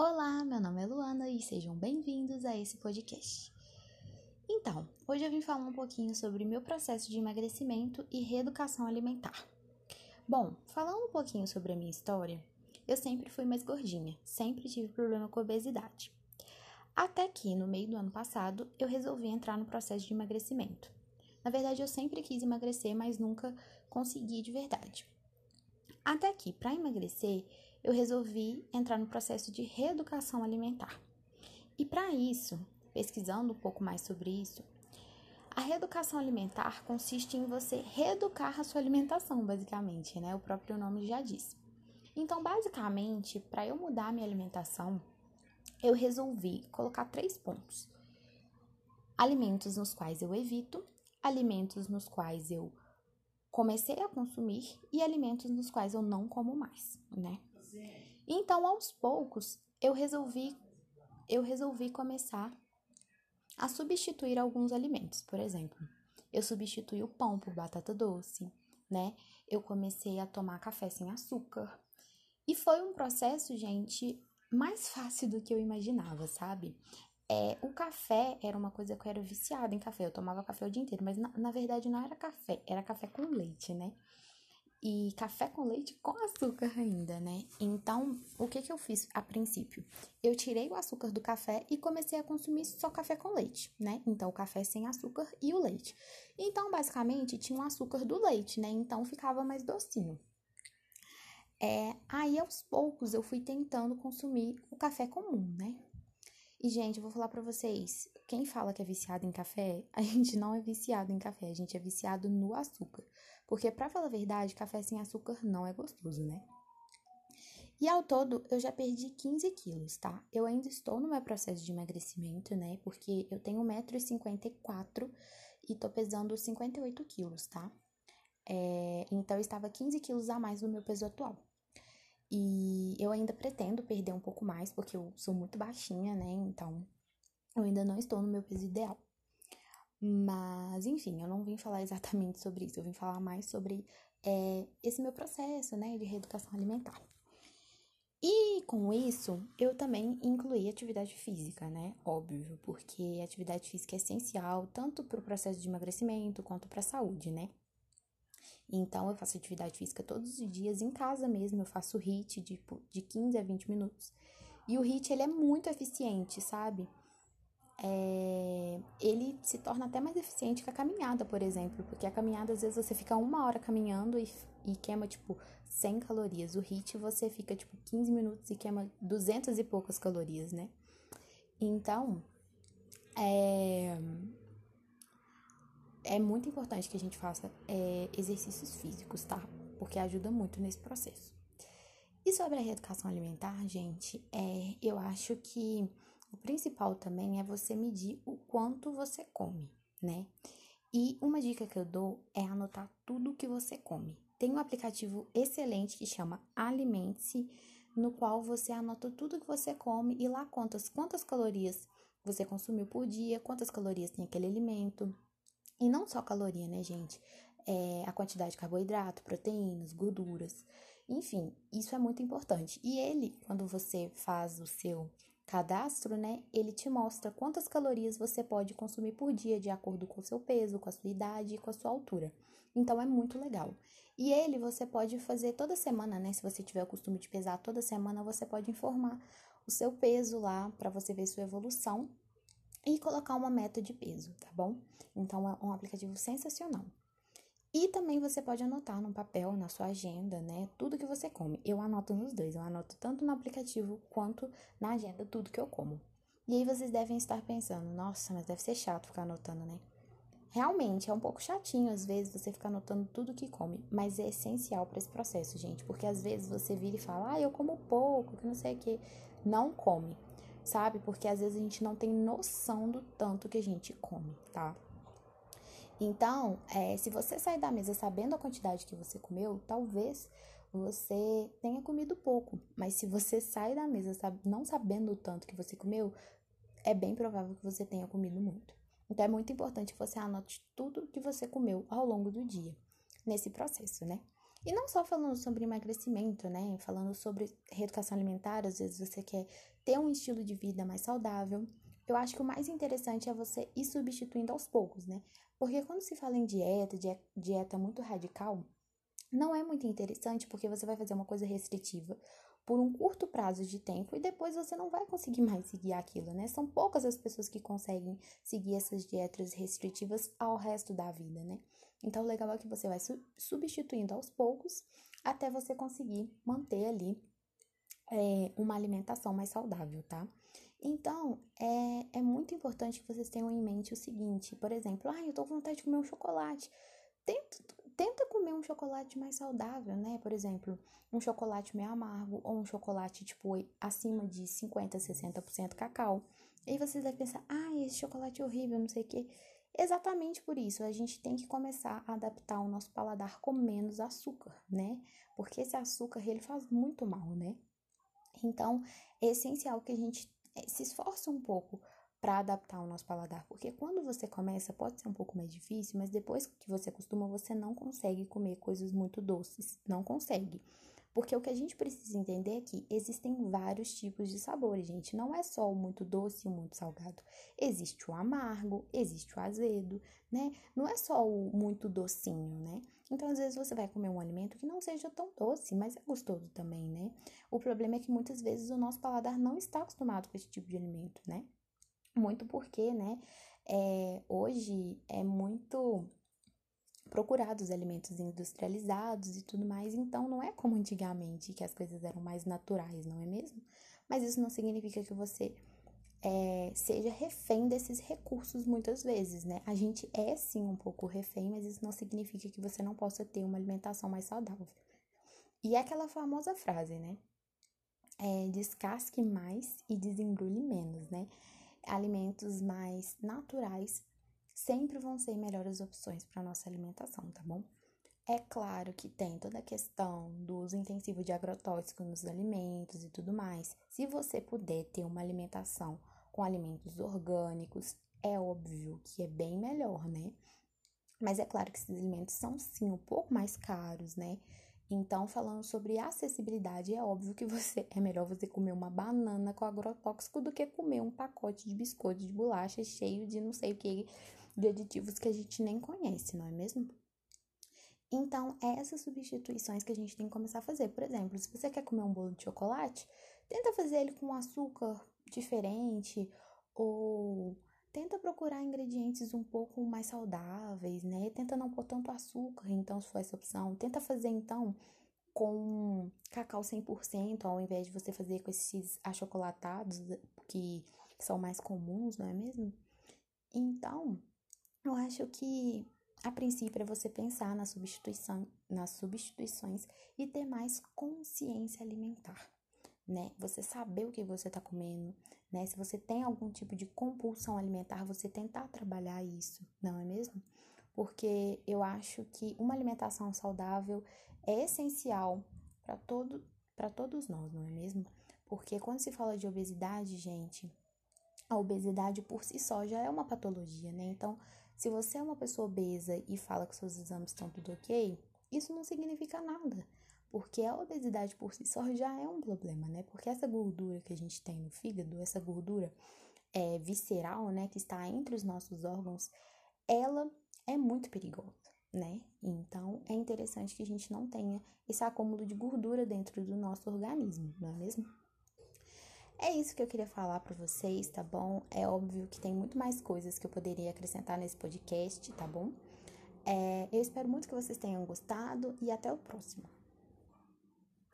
Olá, meu nome é Luana e sejam bem-vindos a esse podcast. Então, hoje eu vim falar um pouquinho sobre meu processo de emagrecimento e reeducação alimentar. Bom, falando um pouquinho sobre a minha história, eu sempre fui mais gordinha, sempre tive problema com obesidade. Até que, no meio do ano passado, eu resolvi entrar no processo de emagrecimento. Na verdade, eu sempre quis emagrecer, mas nunca consegui de verdade. Até que, para emagrecer, eu resolvi entrar no processo de reeducação alimentar. E para isso, pesquisando um pouco mais sobre isso, a reeducação alimentar consiste em você reeducar a sua alimentação, basicamente, né? O próprio nome já diz. Então, basicamente, para eu mudar a minha alimentação, eu resolvi colocar três pontos: alimentos nos quais eu evito, alimentos nos quais eu comecei a consumir e alimentos nos quais eu não como mais, né? Então, aos poucos, eu resolvi eu resolvi começar a substituir alguns alimentos. Por exemplo, eu substituí o pão por batata doce, né? Eu comecei a tomar café sem açúcar. E foi um processo, gente, mais fácil do que eu imaginava, sabe? É, o café era uma coisa que eu era viciada em café. Eu tomava café o dia inteiro, mas na, na verdade não era café, era café com leite, né? E café com leite com açúcar ainda, né? Então, o que que eu fiz a princípio? Eu tirei o açúcar do café e comecei a consumir só café com leite, né? Então, o café sem açúcar e o leite. Então, basicamente, tinha o açúcar do leite, né? Então, ficava mais docinho. É, aí, aos poucos, eu fui tentando consumir o café comum, né? E, gente, eu vou falar pra vocês: quem fala que é viciado em café, a gente não é viciado em café, a gente é viciado no açúcar. Porque, pra falar a verdade, café sem açúcar não é gostoso, né? E ao todo, eu já perdi 15 quilos, tá? Eu ainda estou no meu processo de emagrecimento, né? Porque eu tenho 1,54m e tô pesando 58 quilos, tá? É, então, eu estava 15 quilos a mais do meu peso atual. E eu ainda pretendo perder um pouco mais, porque eu sou muito baixinha, né? Então, eu ainda não estou no meu peso ideal. Mas, enfim, eu não vim falar exatamente sobre isso, eu vim falar mais sobre é, esse meu processo, né, de reeducação alimentar. E com isso, eu também incluí atividade física, né? Óbvio, porque atividade física é essencial tanto para o processo de emagrecimento quanto para a saúde, né? Então, eu faço atividade física todos os dias, em casa mesmo, eu faço HIIT de, de 15 a 20 minutos. E o HIIT, ele é muito eficiente, sabe? É, ele se torna até mais eficiente que a caminhada, por exemplo, porque a caminhada às vezes você fica uma hora caminhando e, e queima tipo 100 calorias. O HIIT você fica tipo 15 minutos e queima 200 e poucas calorias, né? Então, é, é muito importante que a gente faça é, exercícios físicos, tá? Porque ajuda muito nesse processo. E sobre a reeducação alimentar, gente, é, eu acho que o principal também é você medir o quanto você come, né? E uma dica que eu dou é anotar tudo que você come. Tem um aplicativo excelente que chama Alimente-se, no qual você anota tudo que você come e lá conta quantas calorias você consumiu por dia, quantas calorias tem aquele alimento. E não só caloria, né, gente? É a quantidade de carboidrato, proteínas, gorduras. Enfim, isso é muito importante. E ele, quando você faz o seu cadastro, né, ele te mostra quantas calorias você pode consumir por dia de acordo com o seu peso, com a sua idade e com a sua altura. Então é muito legal. E ele você pode fazer toda semana, né? Se você tiver o costume de pesar toda semana, você pode informar o seu peso lá para você ver sua evolução e colocar uma meta de peso, tá bom? Então é um aplicativo sensacional. E também você pode anotar no papel, na sua agenda, né? Tudo que você come. Eu anoto nos dois. Eu anoto tanto no aplicativo quanto na agenda tudo que eu como. E aí vocês devem estar pensando, nossa, mas deve ser chato ficar anotando, né? Realmente é um pouco chatinho às vezes você ficar anotando tudo que come, mas é essencial para esse processo, gente, porque às vezes você vira e fala: "Ah, eu como pouco, que não sei o que". Não come, sabe? Porque às vezes a gente não tem noção do tanto que a gente come, tá? Então, é, se você sair da mesa sabendo a quantidade que você comeu, talvez você tenha comido pouco. Mas se você sai da mesa não sabendo o tanto que você comeu, é bem provável que você tenha comido muito. Então, é muito importante que você anote tudo que você comeu ao longo do dia, nesse processo, né? E não só falando sobre emagrecimento, né? Falando sobre reeducação alimentar, às vezes você quer ter um estilo de vida mais saudável. Eu acho que o mais interessante é você ir substituindo aos poucos, né? Porque quando se fala em dieta, dieta muito radical, não é muito interessante porque você vai fazer uma coisa restritiva por um curto prazo de tempo e depois você não vai conseguir mais seguir aquilo, né? São poucas as pessoas que conseguem seguir essas dietas restritivas ao resto da vida, né? Então, o legal é que você vai substituindo aos poucos até você conseguir manter ali é, uma alimentação mais saudável, tá? Então, é, é muito importante que vocês tenham em mente o seguinte, por exemplo, ah, eu tô com vontade de comer um chocolate. Tenta, tenta comer um chocolate mais saudável, né? Por exemplo, um chocolate meio amargo ou um chocolate, tipo, acima de 50%, 60% cacau. E aí vocês vão pensar, ah, esse chocolate é horrível, não sei o quê. Exatamente por isso, a gente tem que começar a adaptar o nosso paladar com menos açúcar, né? Porque esse açúcar, ele faz muito mal, né? Então, é essencial que a gente se esforce um pouco para adaptar o nosso paladar, porque quando você começa pode ser um pouco mais difícil, mas depois que você acostuma, você não consegue comer coisas muito doces, não consegue. Porque o que a gente precisa entender é que existem vários tipos de sabores, gente. Não é só o muito doce e o muito salgado. Existe o amargo, existe o azedo, né? Não é só o muito docinho, né? Então, às vezes, você vai comer um alimento que não seja tão doce, mas é gostoso também, né? O problema é que muitas vezes o nosso paladar não está acostumado com esse tipo de alimento, né? Muito porque, né? É, hoje é muito procurado os alimentos industrializados e tudo mais, então não é como antigamente, que as coisas eram mais naturais, não é mesmo? Mas isso não significa que você é, seja refém desses recursos muitas vezes, né? A gente é sim um pouco refém, mas isso não significa que você não possa ter uma alimentação mais saudável. E é aquela famosa frase, né? É, descasque mais e desembrulhe menos, né? Alimentos mais naturais sempre vão ser melhores opções para nossa alimentação, tá bom? É claro que tem toda a questão do uso intensivo de agrotóxicos nos alimentos e tudo mais. Se você puder ter uma alimentação com alimentos orgânicos, é óbvio que é bem melhor, né? Mas é claro que esses alimentos são sim um pouco mais caros, né? Então, falando sobre acessibilidade, é óbvio que você é melhor você comer uma banana com agrotóxico do que comer um pacote de biscoito de bolacha cheio de não sei o que, de aditivos que a gente nem conhece, não é mesmo? Então, é essas substituições que a gente tem que começar a fazer. Por exemplo, se você quer comer um bolo de chocolate, tenta fazer ele com açúcar diferente ou tenta procurar ingredientes um pouco mais saudáveis, né? Tenta não pôr tanto açúcar, então, se for essa opção. Tenta fazer, então, com cacau 100%, ao invés de você fazer com esses achocolatados que são mais comuns, não é mesmo? Então, eu acho que a princípio é você pensar na substituição, nas substituições e ter mais consciência alimentar, né? Você saber o que você está comendo, né? Se você tem algum tipo de compulsão alimentar, você tentar trabalhar isso, não é mesmo? Porque eu acho que uma alimentação saudável é essencial para todo, para todos nós, não é mesmo? Porque quando se fala de obesidade, gente, a obesidade por si só já é uma patologia, né? Então, se você é uma pessoa obesa e fala que seus exames estão tudo ok, isso não significa nada. Porque a obesidade por si só já é um problema, né? Porque essa gordura que a gente tem no fígado, essa gordura é, visceral, né, que está entre os nossos órgãos, ela é muito perigosa, né? Então é interessante que a gente não tenha esse acúmulo de gordura dentro do nosso organismo, não é mesmo? É isso que eu queria falar para vocês, tá bom? É óbvio que tem muito mais coisas que eu poderia acrescentar nesse podcast, tá bom? É, eu espero muito que vocês tenham gostado e até o próximo.